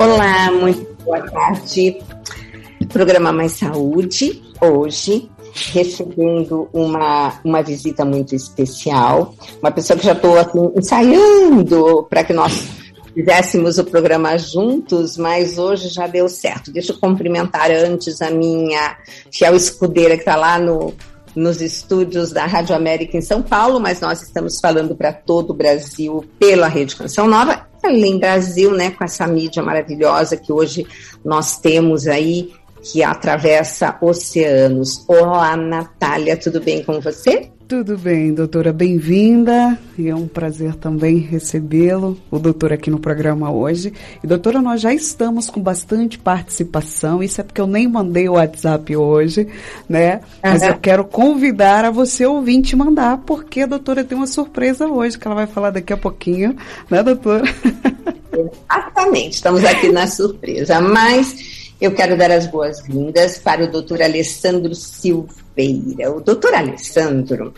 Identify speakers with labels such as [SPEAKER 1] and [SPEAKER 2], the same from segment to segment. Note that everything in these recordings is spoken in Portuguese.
[SPEAKER 1] Olá, muito boa tarde. Programa Mais Saúde, hoje, recebendo uma, uma visita muito especial, uma pessoa que já estou assim, ensaiando para que nós fizéssemos o programa juntos, mas hoje já deu certo. Deixa eu cumprimentar antes a minha fiel escudeira que está lá no, nos estúdios da Rádio América em São Paulo, mas nós estamos falando para todo o Brasil pela Rede Canção Nova além Brasil, né, com essa mídia maravilhosa que hoje nós temos aí, que atravessa oceanos. Olá, Natália, tudo bem com você?
[SPEAKER 2] Tudo bem, doutora, bem-vinda. E é um prazer também recebê-lo, o doutor aqui no programa hoje. E doutora, nós já estamos com bastante participação. Isso é porque eu nem mandei o WhatsApp hoje, né? Mas eu quero convidar a você ouvinte mandar, porque a doutora tem uma surpresa hoje que ela vai falar daqui a pouquinho, né, doutora?
[SPEAKER 1] Exatamente, estamos aqui na surpresa. Mas eu quero dar as boas-vindas para o doutor Alessandro Silva Oliveira. O doutor Alessandro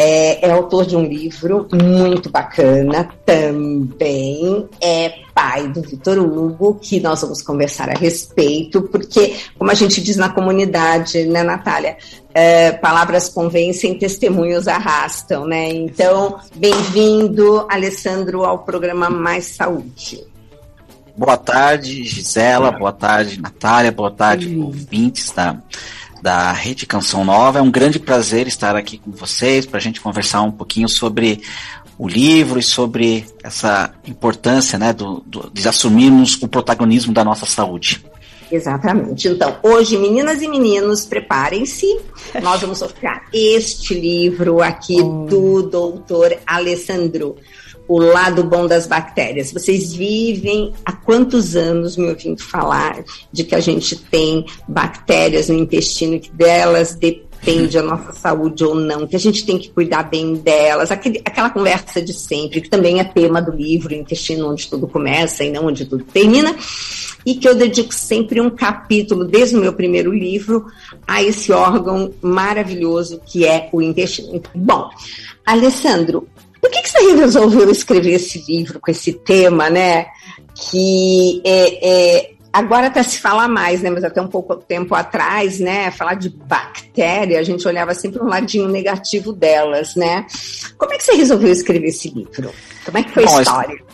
[SPEAKER 1] é, é, autor de um livro muito bacana, também é pai do Vitor Hugo, que nós vamos conversar a respeito, porque, como a gente diz na comunidade, né, Natália? É, palavras convencem, testemunhos arrastam, né? Então, bem-vindo, Alessandro, ao programa Mais Saúde.
[SPEAKER 3] Boa tarde, Gisela, boa tarde, Natália, boa tarde, ouvintes da. Da Rede Canção Nova. É um grande prazer estar aqui com vocês para a gente conversar um pouquinho sobre o livro e sobre essa importância né, do, do, de assumirmos o protagonismo da nossa saúde.
[SPEAKER 1] Exatamente. Então, hoje, meninas e meninos, preparem-se. Nós vamos sortear este livro aqui oh. do doutor Alessandro o lado bom das bactérias. Vocês vivem há quantos anos me ouvindo falar de que a gente tem bactérias no intestino que delas depende a nossa saúde ou não, que a gente tem que cuidar bem delas, aquele, aquela conversa de sempre, que também é tema do livro Intestino Onde Tudo Começa e Não Onde Tudo Termina, e que eu dedico sempre um capítulo, desde o meu primeiro livro, a esse órgão maravilhoso que é o intestino. Bom, Alessandro, por que, que você resolveu escrever esse livro com esse tema, né? Que é, é agora até se fala mais, né? Mas até um pouco tempo atrás, né? Falar de bactéria, a gente olhava sempre um ladinho negativo delas, né? Como é que você resolveu escrever esse livro? Como é que foi Bom, a história?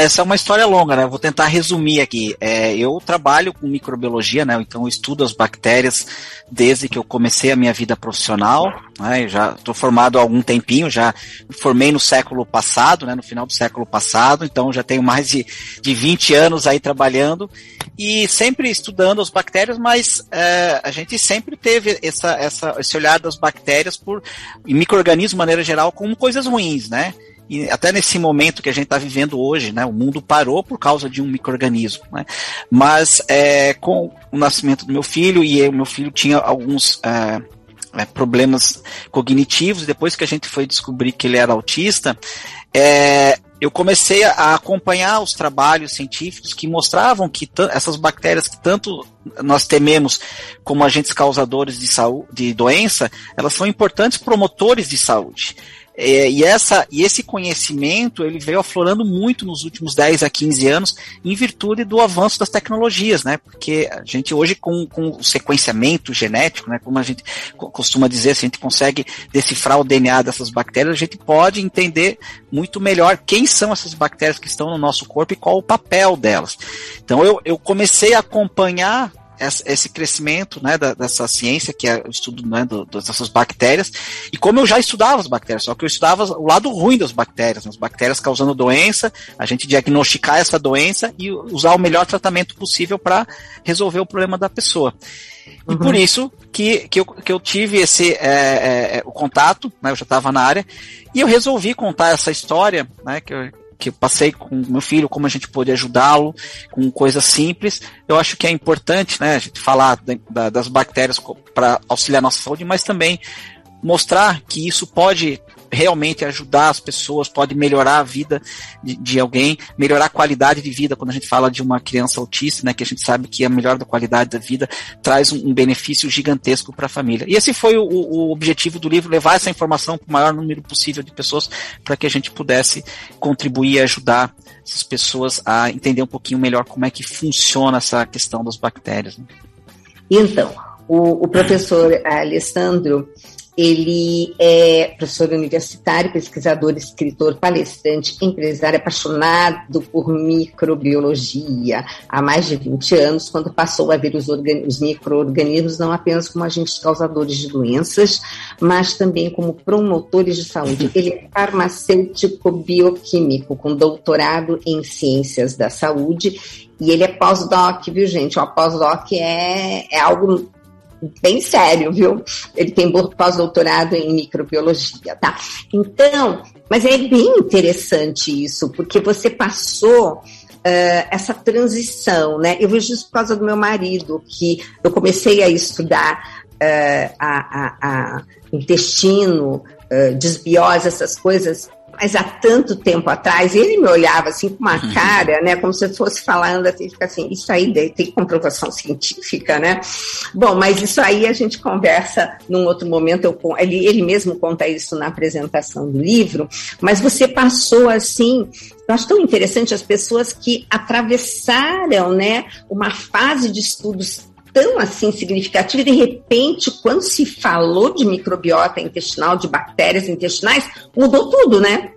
[SPEAKER 3] Essa é uma história longa, né? vou tentar resumir aqui. É, eu trabalho com microbiologia, né? Então eu estudo as bactérias desde que eu comecei a minha vida profissional. Né? já estou formado há algum tempinho, já formei no século passado, né? No final do século passado. Então já tenho mais de, de 20 anos aí trabalhando e sempre estudando as bactérias, mas é, a gente sempre teve essa, essa, esse olhar das bactérias por e microorganismos de maneira geral como coisas ruins, né? E até nesse momento que a gente está vivendo hoje, né, o mundo parou por causa de um microorganismo. Né? Mas é, com o nascimento do meu filho, e o meu filho tinha alguns é, é, problemas cognitivos, depois que a gente foi descobrir que ele era autista, é, eu comecei a acompanhar os trabalhos científicos que mostravam que essas bactérias que tanto nós tememos como agentes causadores de, saúde, de doença, elas são importantes promotores de saúde. É, e, essa, e esse conhecimento ele veio aflorando muito nos últimos 10 a 15 anos em virtude do avanço das tecnologias, né? Porque a gente hoje com, com o sequenciamento genético, né, como a gente costuma dizer, se a gente consegue decifrar o DNA dessas bactérias, a gente pode entender muito melhor quem são essas bactérias que estão no nosso corpo e qual o papel delas. Então eu, eu comecei a acompanhar esse crescimento né, dessa ciência, que é o estudo né, do, dessas bactérias, e como eu já estudava as bactérias, só que eu estudava o lado ruim das bactérias, as bactérias causando doença, a gente diagnosticar essa doença e usar o melhor tratamento possível para resolver o problema da pessoa. E uhum. por isso que, que, eu, que eu tive esse é, é, é o contato, né, eu já estava na área, e eu resolvi contar essa história, né, que eu, que eu passei com meu filho, como a gente pode ajudá-lo com coisas simples. Eu acho que é importante, né, a gente falar das bactérias para auxiliar nossa saúde, mas também mostrar que isso pode realmente ajudar as pessoas, pode melhorar a vida de, de, alguém, melhorar a qualidade de vida. Quando a gente fala de uma criança autista, né, que a gente sabe que a melhor da qualidade da vida traz um, um benefício gigantesco para a família. E esse foi o, o, objetivo do livro, levar essa informação para o maior número possível de pessoas, para que a gente pudesse contribuir e ajudar essas pessoas a entender um pouquinho melhor como é que funciona essa questão das bactérias. Né?
[SPEAKER 1] Então, o, o professor Alessandro, ele é professor universitário, pesquisador, escritor, palestrante, empresário apaixonado por microbiologia há mais de 20 anos, quando passou a ver os, os micro-organismos não apenas como agentes causadores de doenças, mas também como promotores de saúde. Ele é farmacêutico bioquímico, com doutorado em ciências da saúde, e ele é pós-doc, viu, gente? O pós-doc é, é algo bem sério, viu? Ele tem pós-doutorado em microbiologia, tá? Então, mas é bem interessante isso, porque você passou Uh, essa transição, né? Eu vejo isso por causa do meu marido, que eu comecei a estudar uh, a, a, a, intestino, uh, desbiose, essas coisas mas há tanto tempo atrás, ele me olhava assim com uma uhum. cara, né, como se eu fosse falando assim, fica assim, isso aí tem comprovação científica, né? Bom, mas isso aí a gente conversa num outro momento, eu, ele, ele mesmo conta isso na apresentação do livro, mas você passou assim, eu acho tão interessante as pessoas que atravessaram, né, uma fase de estudos tão assim significativa de repente, quando se falou de microbiota intestinal, de bactérias intestinais, mudou tudo, né?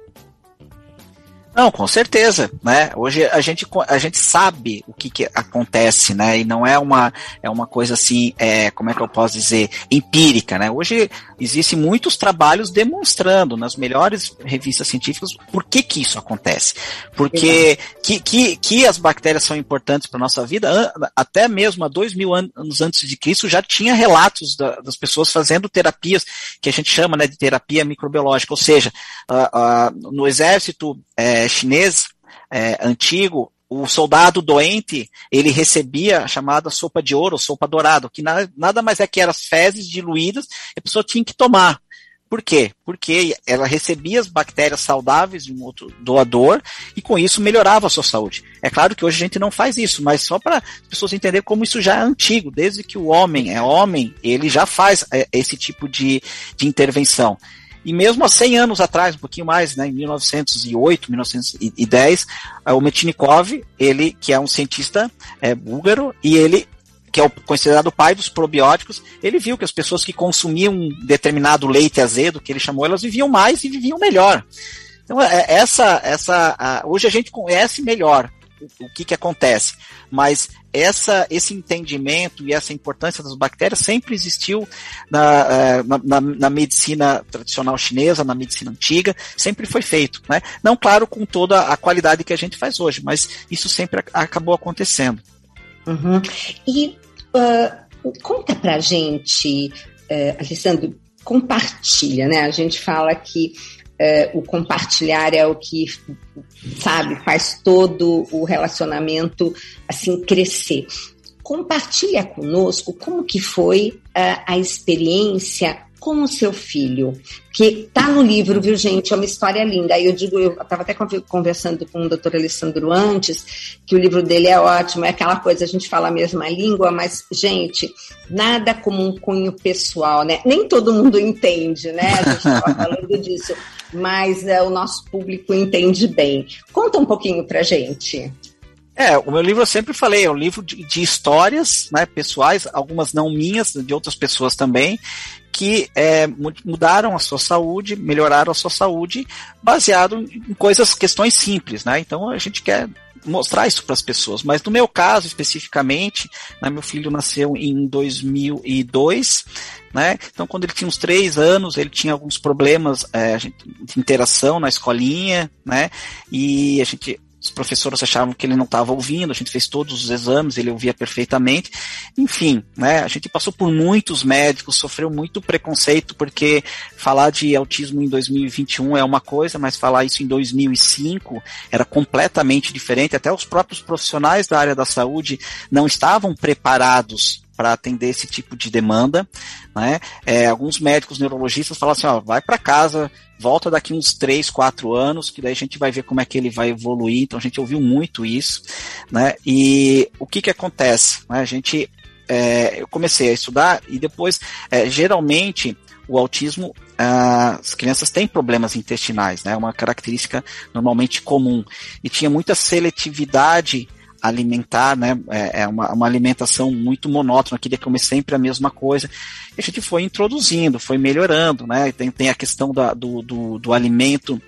[SPEAKER 3] Não, com certeza, né? Hoje a gente, a gente sabe o que, que acontece, né? E não é uma, é uma coisa assim, é, como é que eu posso dizer, empírica, né? Hoje existem muitos trabalhos demonstrando nas melhores revistas científicas por que que isso acontece. Porque que, que, que as bactérias são importantes para nossa vida, até mesmo há dois mil anos antes de Cristo já tinha relatos da, das pessoas fazendo terapias que a gente chama né, de terapia microbiológica, ou seja, uh, uh, no exército é, chinês é, antigo, o soldado doente, ele recebia a chamada sopa de ouro, sopa dourada, que nada, nada mais é que eram as fezes diluídas, a pessoa tinha que tomar. Por quê? Porque ela recebia as bactérias saudáveis de um outro doador e com isso melhorava a sua saúde. É claro que hoje a gente não faz isso, mas só para as pessoas entenderem como isso já é antigo, desde que o homem é homem, ele já faz é, esse tipo de, de intervenção. E mesmo há 100 anos atrás, um pouquinho mais, né, em 1908, 1910, o Metchnikov, ele que é um cientista é, búlgaro, e ele que é o considerado o pai dos probióticos, ele viu que as pessoas que consumiam um determinado leite azedo, que ele chamou, elas viviam mais e viviam melhor. Então, é, essa, essa, hoje a gente conhece melhor o, que, que acontece, mas essa, esse entendimento e essa importância das bactérias sempre existiu na, é, na, na, na, medicina tradicional chinesa, na medicina antiga, sempre foi feito. Né? Não, claro, com toda a qualidade que a gente faz hoje, mas isso sempre acabou acontecendo.
[SPEAKER 1] Uhum. E uh, conta pra gente, uh, Alessandro, compartilha, né? A gente fala que uh, o compartilhar é o que sabe, faz todo o relacionamento assim crescer. Compartilha conosco como que foi uh, a experiência com o seu filho, que tá no livro, viu, gente? É uma história linda. Aí eu digo, eu estava até conversando com o doutor Alessandro antes, que o livro dele é ótimo, é aquela coisa, a gente fala a mesma língua, mas, gente, nada como um cunho pessoal, né? Nem todo mundo entende, né? A gente estava falando disso mas é, o nosso público entende bem. Conta um pouquinho para gente.
[SPEAKER 3] É, o meu livro eu sempre falei, é um livro de, de histórias né, pessoais, algumas não minhas, de outras pessoas também, que é, mudaram a sua saúde, melhoraram a sua saúde, baseado em coisas, questões simples, né? Então a gente quer mostrar isso para as pessoas. Mas no meu caso, especificamente, né, meu filho nasceu em 2002, né? Então, quando ele tinha uns três anos, ele tinha alguns problemas é, de interação na escolinha, né? E a gente os professores achavam que ele não estava ouvindo, a gente fez todos os exames, ele ouvia perfeitamente. Enfim, né, a gente passou por muitos médicos, sofreu muito preconceito, porque falar de autismo em 2021 é uma coisa, mas falar isso em 2005 era completamente diferente. Até os próprios profissionais da área da saúde não estavam preparados para atender esse tipo de demanda. Né? É, alguns médicos neurologistas falam assim, ó, vai para casa, volta daqui uns 3, 4 anos, que daí a gente vai ver como é que ele vai evoluir. Então a gente ouviu muito isso, né? E o que que acontece? Né? A gente, é, eu comecei a estudar e depois, é, geralmente, o autismo, as crianças têm problemas intestinais, né? É uma característica normalmente comum. E tinha muita seletividade alimentar, né? É, é uma, uma alimentação muito monótona, queria comer sempre a mesma coisa. E a gente foi introduzindo, foi melhorando, né? Tem, tem a questão da, do, do, do alimento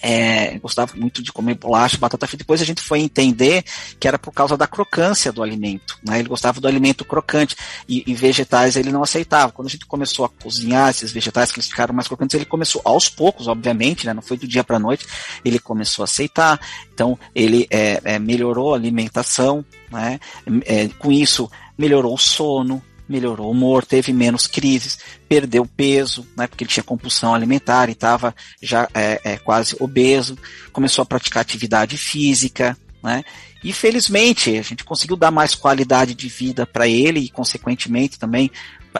[SPEAKER 3] é, gostava muito de comer bolacha, batata frita. Depois a gente foi entender que era por causa da crocância do alimento. Né? Ele gostava do alimento crocante e, e, vegetais ele não aceitava. Quando a gente começou a cozinhar esses vegetais que eles ficaram mais crocantes, ele começou aos poucos, obviamente, né? não foi do dia para noite, ele começou a aceitar. Então ele é, é, melhorou a alimentação, né? É, com isso melhorou o sono, melhorou o humor, teve menos crises, perdeu peso, né, porque ele tinha compulsão alimentar e estava já é, é, quase obeso, começou a praticar atividade física, né, e felizmente a gente conseguiu dar mais qualidade de vida para ele e consequentemente também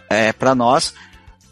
[SPEAKER 3] é, para nós,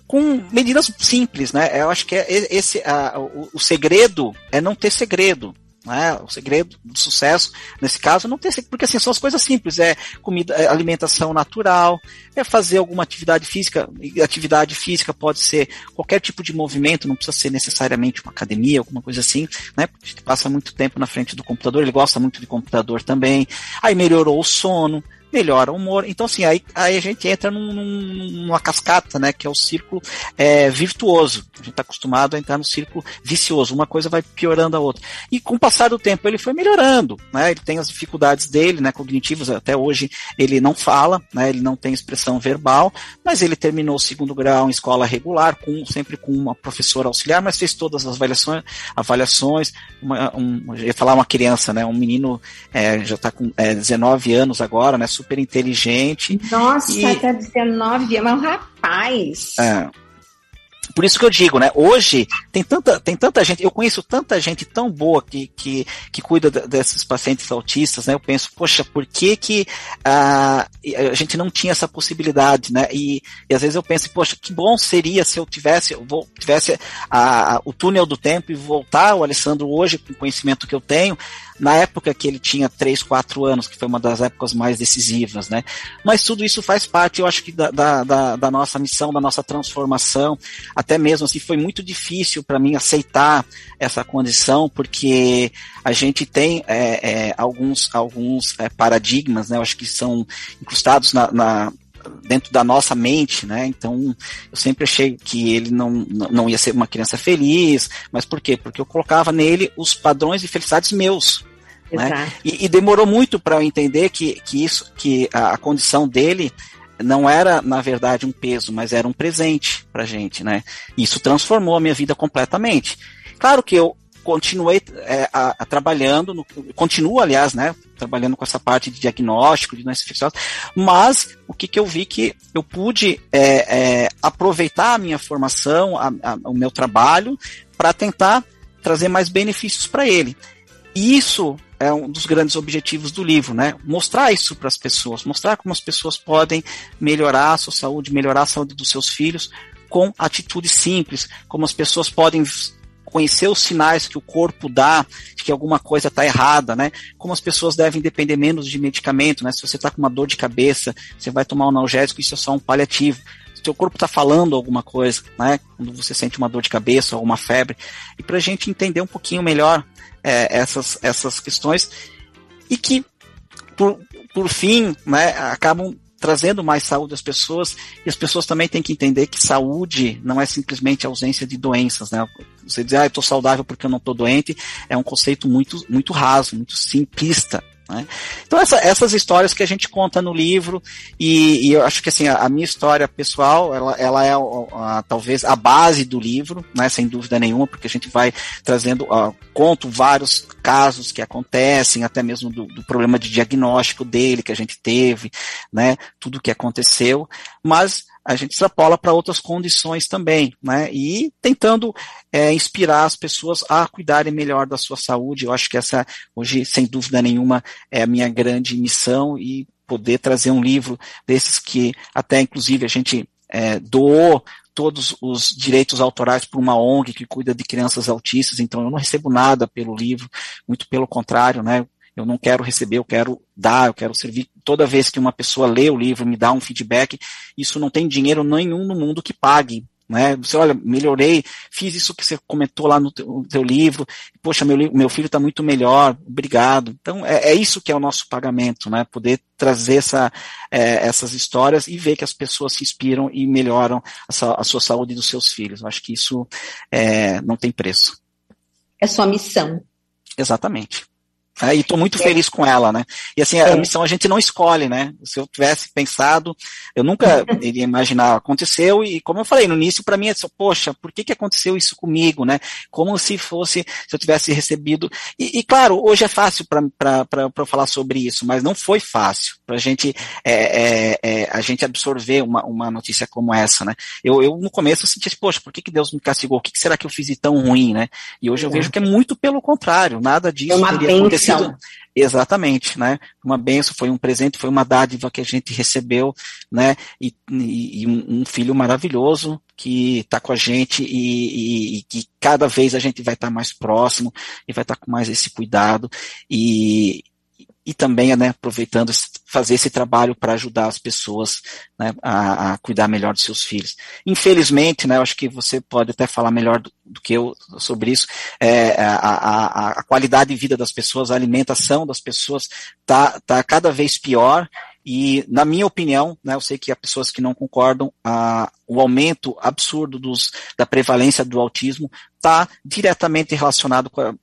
[SPEAKER 3] com medidas simples, né? Eu acho que é esse a, o, o segredo é não ter segredo. Né? O segredo do sucesso, nesse caso, não tem porque assim, são as coisas simples, é comida, é alimentação natural, é fazer alguma atividade física, atividade física pode ser qualquer tipo de movimento, não precisa ser necessariamente uma academia, alguma coisa assim, né? A gente passa muito tempo na frente do computador, ele gosta muito de computador também, aí melhorou o sono, melhora o humor. Então, assim, aí, aí a gente entra num, numa cascata, né? Que é o círculo é, virtuoso. A gente está acostumado a entrar no círculo vicioso. Uma coisa vai piorando a outra. E com o passar do tempo ele foi melhorando, né? Ele tem as dificuldades dele, né? Cognitivas. Até hoje ele não fala, né? Ele não tem expressão verbal, mas ele terminou o segundo grau em escola regular, com, sempre com uma professora auxiliar, mas fez todas as avaliações, avaliações. Uma, um, eu ia falar uma criança, né? Um menino é, já está com é, 19 anos agora, né? Super inteligente.
[SPEAKER 1] Nossa, e... até 19 é um rapaz.
[SPEAKER 3] É. Por isso que eu digo, né? Hoje tem tanta, tem tanta gente, eu conheço tanta gente tão boa que, que, que cuida desses pacientes autistas, né? Eu penso, poxa, por que que uh, a gente não tinha essa possibilidade, né? E, e às vezes eu penso, poxa, que bom seria se eu tivesse, eu vou, tivesse a, a, o túnel do tempo e voltar o Alessandro hoje com o conhecimento que eu tenho na época que ele tinha 3, 4 anos, que foi uma das épocas mais decisivas, né? Mas tudo isso faz parte, eu acho que da, da, da nossa missão, da nossa transformação, até mesmo assim, foi muito difícil para mim aceitar essa condição, porque a gente tem é, é, alguns, alguns é, paradigmas, né? Eu acho que são incrustados na, na dentro da nossa mente, né? Então, eu sempre achei que ele não, não ia ser uma criança feliz, mas por quê? Porque eu colocava nele os padrões de felicidades meus. Né? E, e, demorou muito para eu entender que, que isso, que a, a, condição dele não era na verdade um peso, mas era um presente para gente, né? Isso transformou a minha vida completamente. Claro que eu continuei é, a, a, trabalhando, no, continuo, aliás, né, trabalhando com essa parte de diagnóstico de doenças infecciosas, mas o que, que eu vi que eu pude é, é, aproveitar a minha formação, a, a, o meu trabalho, para tentar trazer mais benefícios para ele. Isso é um dos grandes objetivos do livro, né? Mostrar isso para as pessoas, mostrar como as pessoas podem melhorar a sua saúde, melhorar a saúde dos seus filhos com atitudes simples, como as pessoas podem conhecer os sinais que o corpo dá de que alguma coisa está errada, né? Como as pessoas devem depender menos de medicamento, né? Se você está com uma dor de cabeça, você vai tomar um analgésico, isso é só um paliativo. Seu corpo está falando alguma coisa, né? Quando você sente uma dor de cabeça ou uma febre. E para a gente entender um pouquinho melhor é, essas, essas questões e que, por, por fim, né, acabam trazendo mais saúde às pessoas, e as pessoas também têm que entender que saúde não é simplesmente ausência de doenças, né? Você dizer, ah, eu estou saudável porque eu não estou doente, é um conceito muito, muito raso, muito simplista, né? Então, essa, essas histórias que a gente conta no livro, e, e eu acho que assim, a, a, minha história pessoal, ela, ela é a, a, talvez a base do livro, né, sem dúvida nenhuma, porque a gente vai trazendo, uh, conto vários casos que acontecem, até mesmo do, do, problema de diagnóstico dele que a gente teve, né, tudo que aconteceu, mas a gente extrapola para outras condições também, né? E tentando é, inspirar as pessoas a cuidarem melhor da sua saúde. Eu acho que essa, hoje, sem dúvida nenhuma, é a minha grande missão e poder trazer um livro desses que até inclusive a gente é, doou todos os direitos autorais para uma ONG que cuida de crianças autistas, então eu não recebo nada pelo livro, muito pelo contrário, né? Eu não quero receber, eu quero dar, eu quero servir. Toda vez que uma pessoa lê o livro, me dá um feedback, isso não tem dinheiro nenhum no mundo que pague né? Você olha, melhorei, fiz isso que você comentou lá no teu, no teu livro, poxa, meu, meu filho está muito melhor, obrigado. Então, é, é, isso que é o nosso pagamento, né? Poder trazer essa, é, essas histórias e ver que as pessoas se inspiram e melhoram a, a sua saúde dos seus filhos. Eu acho que isso é, não tem preço.
[SPEAKER 1] É sua missão.
[SPEAKER 3] Exatamente. É, e estou muito feliz com ela, né? E assim, a missão a gente não escolhe, né? Se eu tivesse pensado, eu nunca iria imaginar, aconteceu, e como eu falei no início, para mim é só, poxa, por que, que aconteceu isso comigo, né? Como se fosse, se eu tivesse recebido. E, e claro, hoje é fácil para eu falar sobre isso, mas não foi fácil para gente, é, é, é, a gente absorver uma, uma notícia como essa, né? Eu, eu no começo eu senti, assim, poxa, por que, que Deus me castigou? O que, que será que eu fiz de tão ruim, né? E hoje eu vejo que é muito pelo contrário, nada disso
[SPEAKER 1] é teria acontecido
[SPEAKER 3] sido exatamente, né? Uma benção, foi um presente, foi uma dádiva que a gente recebeu, né? E, e, e um, um, filho maravilhoso que está com a gente e, e, que cada vez a gente vai estar tá mais próximo e vai estar tá com mais esse cuidado e, e também, né, aproveitando fazer esse trabalho para ajudar as pessoas né, a, a, cuidar melhor dos seus filhos. Infelizmente, né, eu acho que você pode até falar melhor do, do que eu sobre isso, é, a, a, a, qualidade de vida das pessoas, a alimentação das pessoas está tá cada vez pior e, na minha opinião, né, eu sei que há pessoas que não concordam, a, o aumento absurdo dos, da prevalência do autismo está diretamente relacionado com a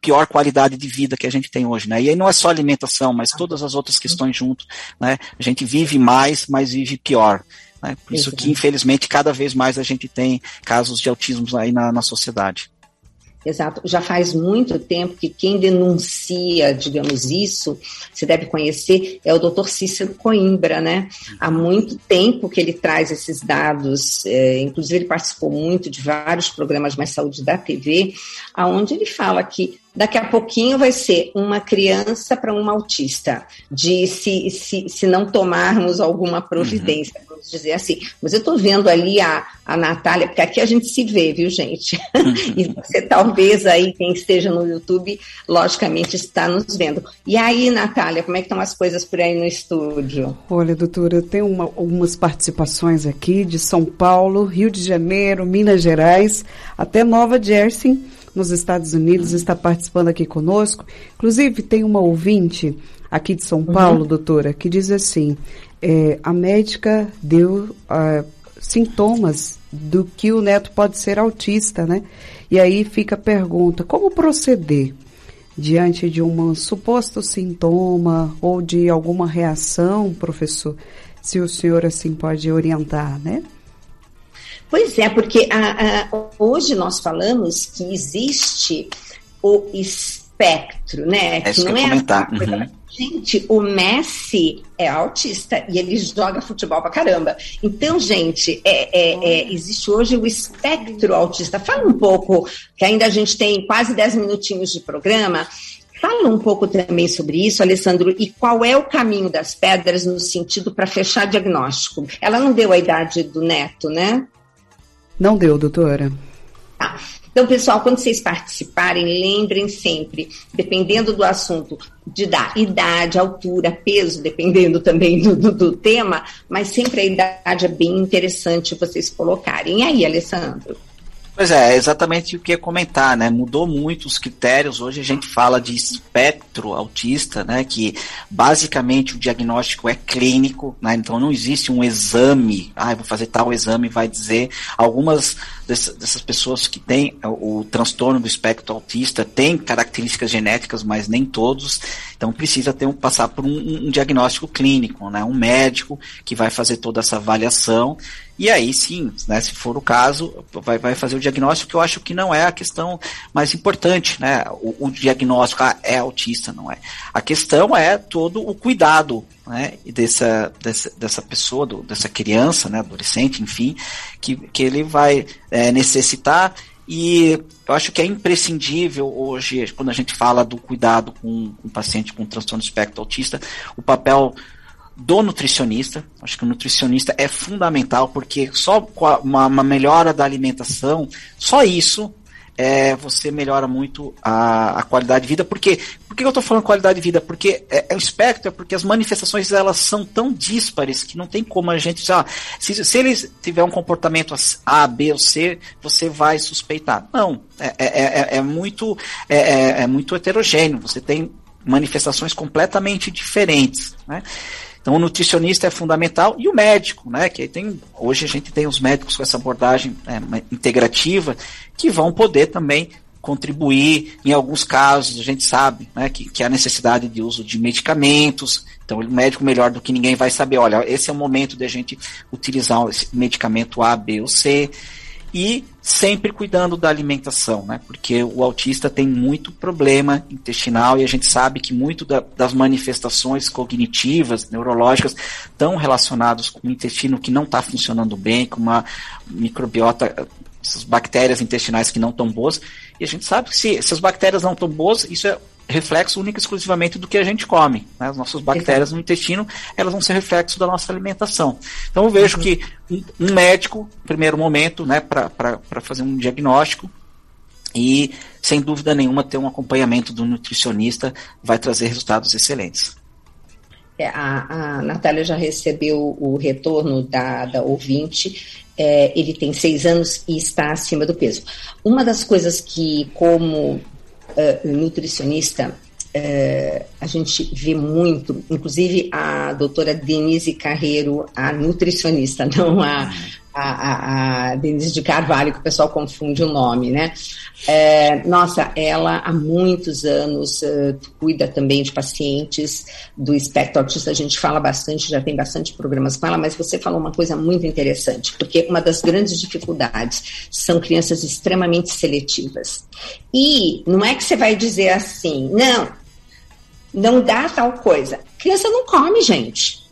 [SPEAKER 3] pior qualidade de vida que a gente tem hoje, né? E aí não é só alimentação, mas todas as outras questões junto, né? A gente vive mais, mas vive pior. Né? Por isso que, infelizmente, cada vez mais a gente tem casos de autismo aí na, na sociedade.
[SPEAKER 1] Exato. Já faz muito tempo que quem denuncia, digamos isso, você deve conhecer, é o doutor Cícero Coimbra, né? Há muito tempo que ele traz esses dados, é, inclusive ele participou muito de vários programas Mais Saúde da TV, aonde ele fala que daqui a pouquinho vai ser uma criança para um autista, de se, se, se não tomarmos alguma providência, uhum. vamos dizer assim. Mas eu estou vendo ali a, a Natália, porque aqui a gente se vê, viu, gente? Uhum. e você talvez aí, quem esteja no YouTube, logicamente está nos vendo. E aí, Natália, como é que estão as coisas por aí no estúdio?
[SPEAKER 2] Olha, doutora, eu tenho uma, algumas participações aqui de São Paulo, Rio de Janeiro, Minas Gerais, até Nova Jersey nos Estados Unidos, está participando aqui conosco. Inclusive, tem uma ouvinte aqui de São Paulo, uhum. doutora, que diz assim: é, a médica deu uh, sintomas do que o neto pode ser autista, né? E aí fica a pergunta: como proceder? Diante de um suposto sintoma ou de alguma reação, professor, se o senhor assim pode orientar, né?
[SPEAKER 1] Pois é, porque a, a, hoje nós falamos que existe o espectro, né?
[SPEAKER 3] É
[SPEAKER 1] que
[SPEAKER 3] não que é comentar. Uhum.
[SPEAKER 1] Gente, o Messi é autista e ele joga futebol pra caramba. Então, gente, é, é, é, existe hoje o espectro autista. Fala um pouco, que ainda a gente tem quase 10 minutinhos de programa. Fala um pouco também sobre isso, Alessandro, e qual é o caminho das pedras no sentido para fechar diagnóstico? Ela não deu a idade do neto, né?
[SPEAKER 2] Não deu, doutora.
[SPEAKER 1] Tá. Então, pessoal, quando vocês participarem, lembrem sempre, dependendo do assunto, de dar idade, altura, peso, dependendo também do, do, do tema, mas sempre a idade é bem interessante vocês colocarem. E aí, Alessandro?
[SPEAKER 3] Pois é, é exatamente o que ia comentar, né? Mudou muito os critérios. Hoje a gente fala de espectro autista, né? Que basicamente o diagnóstico é clínico, né? Então não existe um exame, ah, vou fazer tal exame, vai dizer. Algumas dessas pessoas que têm o transtorno do espectro autista têm características genéticas, mas nem todos. Então precisa ter um, passar por um, um diagnóstico clínico, né? Um médico que vai fazer toda essa avaliação e aí sim, né, se for o caso, vai, vai fazer o diagnóstico, que eu acho que não é a questão mais importante, né? O, o diagnóstico ah, é autista, não é. A questão é todo o cuidado né, dessa, dessa, dessa pessoa, do, dessa criança, né, adolescente, enfim, que, que ele vai é, necessitar. E eu acho que é imprescindível hoje, quando a gente fala do cuidado com, com o paciente com transtorno espectro autista, o papel do nutricionista. Acho que o nutricionista é fundamental, porque só com uma, uma melhora da alimentação, só isso é, você melhora muito a, a, qualidade de vida. Por quê? Por que eu estou falando qualidade de vida? Porque é, é o espectro, é porque as manifestações elas são tão díspares que não tem como a gente. Ah, se, se eles tiver um comportamento A, B ou C, você vai suspeitar. Não, é, é, é, é muito, é, é, é muito heterogêneo. Você tem manifestações completamente diferentes. Né? Então o nutricionista é fundamental e o médico, né? Que tem hoje a gente tem os médicos com essa abordagem é, integrativa que vão poder também contribuir. Em alguns casos a gente sabe, né, que, que há necessidade de uso de medicamentos. Então o médico melhor do que ninguém vai saber, olha, esse é o momento de a gente utilizar esse medicamento A, B ou C e sempre cuidando da alimentação, né? Porque o autista tem muito problema intestinal e a gente sabe que muito da, das manifestações cognitivas, neurológicas, estão relacionados com o intestino que não está funcionando bem, com uma microbiota, essas bactérias intestinais que não estão boas. E a gente sabe que se, se as bactérias não estão boas, isso é reflexo único e exclusivamente do que a gente come. Né? As nossas bactérias no intestino, elas vão ser reflexo da nossa alimentação. Então eu vejo uhum. que um, médico, primeiro momento, né, para fazer um diagnóstico, e sem dúvida nenhuma ter um acompanhamento do nutricionista vai trazer resultados excelentes.
[SPEAKER 1] É, a, a Natália já recebeu o retorno da, da ouvinte. É, ele tem seis anos e está acima do peso. Uma das coisas que, como uh, nutricionista, uh, a gente vê muito, inclusive a doutora Denise Carreiro, a nutricionista, não a, a, a, Denise de Carvalho, que o pessoal confunde o nome, né? É, nossa, ela há muitos anos uh, cuida também de pacientes do espectro autista. A gente fala bastante, já tem bastante programas com ela, mas você falou uma coisa muito interessante, porque uma das grandes dificuldades são crianças extremamente seletivas. E não é que você vai dizer assim, não, não dá tal coisa. Criança não come, gente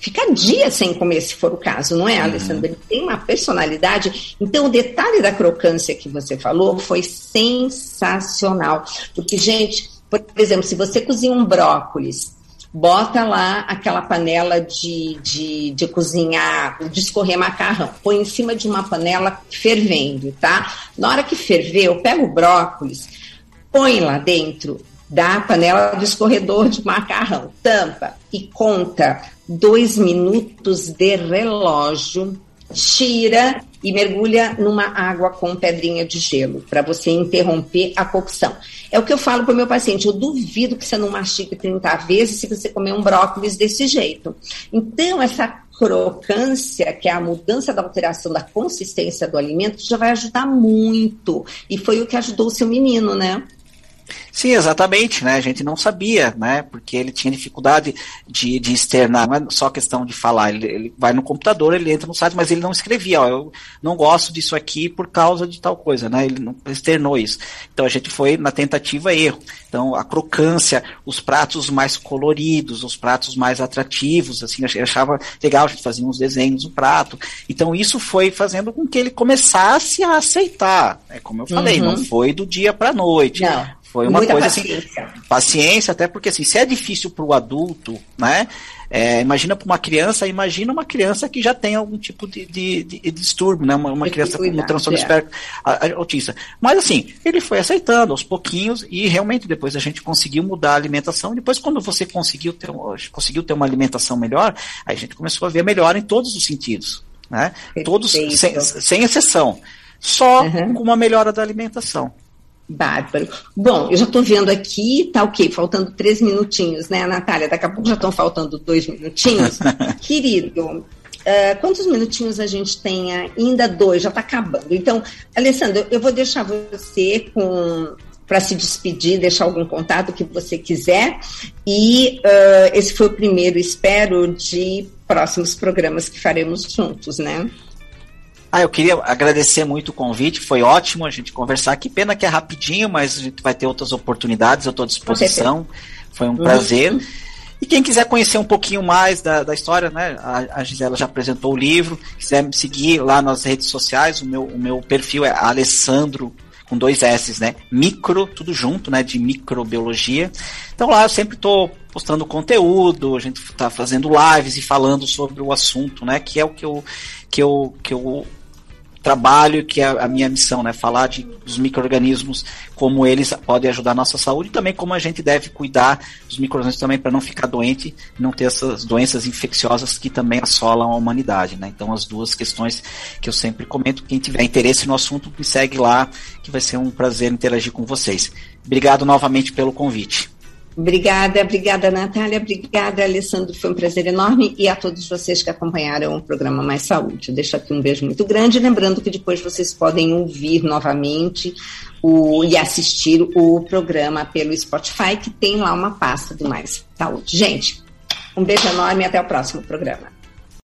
[SPEAKER 1] fica dias sem comer, se for o caso, não é, uhum. Alessandra? Ele tem uma personalidade. Então, o detalhe da crocância que você falou foi sensacional. Porque, gente, por exemplo, se você cozinha um brócolis, bota lá aquela panela de, de, de cozinhar, de escorrer macarrão, põe em cima de uma panela fervendo, tá? Na hora que ferver, eu pego o brócolis, põe lá dentro da panela do escorredor de macarrão, tampa e conta dois minutos de relógio, tira e mergulha numa água com pedrinha de gelo para você interromper a cocção. É o que eu falo para o meu paciente. Eu duvido que você não mastigue 30 vezes se você comer um brócolis desse jeito. Então, essa crocância, que é a mudança da alteração da consistência do alimento, já vai ajudar muito. E foi o que ajudou o seu menino, né?
[SPEAKER 3] Sim, exatamente, né? A gente não sabia, né? Porque ele tinha dificuldade de, de externar, não é só questão de falar, ele, ele vai no computador, ele entra no site, mas ele não escrevia, ó, eu não gosto disso aqui por causa de tal coisa, né? Ele não externou isso. Então a gente foi na tentativa erro. Então a crocância, os pratos mais coloridos, os pratos mais atrativos, assim, eu achava legal, a gente fazia uns desenhos no prato. Então isso foi fazendo com que ele começasse a aceitar. Né? Como eu falei, uhum. não foi do dia para noite. Não. Foi uma Muita coisa assim, paciência. assim. Paciência, até porque assim, se é difícil para o adulto, né? É, imagina para uma criança, imagina uma criança que já tem algum tipo de, de, de, de distúrbio, né? Uma, uma criança com um transtorno é. espectro autista. Mas assim, ele foi aceitando aos pouquinhos e realmente depois a gente conseguiu mudar a alimentação. Depois, quando você conseguiu ter, conseguiu ter uma alimentação melhor, a gente começou a ver melhor em todos os sentidos. Né? Todos, sem, sem exceção. Só uhum. com uma melhora da alimentação.
[SPEAKER 1] Bárbaro. Bom, eu já estou vendo aqui, tá ok, faltando três minutinhos, né, Natália? Daqui a pouco já estão faltando dois minutinhos. Querido, uh, quantos minutinhos a gente tem ainda? Dois, já está acabando. Então, Alessandro, eu vou deixar você com para se despedir, deixar algum contato que você quiser. E uh, esse foi o primeiro, espero, de próximos programas que faremos juntos, né?
[SPEAKER 3] Ah, eu queria agradecer muito o convite, foi ótimo a gente conversar. Que pena que é rapidinho, mas a gente vai ter outras oportunidades, eu estou à disposição. Foi um prazer. Uhum. E quem quiser conhecer um pouquinho mais da, da história, né? A, a, Gisela já apresentou o livro. Quiser me seguir lá nas redes sociais, o meu, o meu perfil é Alessandro com dois S, né? Micro, tudo junto, né? De microbiologia. Então lá eu sempre estou postando conteúdo, a gente está fazendo lives e falando sobre o assunto, né? Que é o que eu, que eu, que eu trabalho, que é a minha missão, né? Falar de, dos micro-organismos, como eles podem ajudar a nossa saúde e também como a gente deve cuidar dos micro-organismos também para não ficar doente não ter essas doenças infecciosas que também assolam a humanidade, né? Então, as duas questões que eu sempre comento, quem tiver interesse no assunto, me segue lá, que vai ser um prazer interagir com vocês. Obrigado novamente pelo convite.
[SPEAKER 1] Obrigada, obrigada, Natália, obrigada, Alessandro. Foi um prazer enorme e a todos vocês que acompanharam o programa Mais Saúde. Eu deixo aqui um beijo muito grande, lembrando que depois vocês podem ouvir novamente o, e assistir o programa pelo Spotify, que tem lá uma pasta do Mais Saúde. Gente, um beijo enorme e até o próximo programa.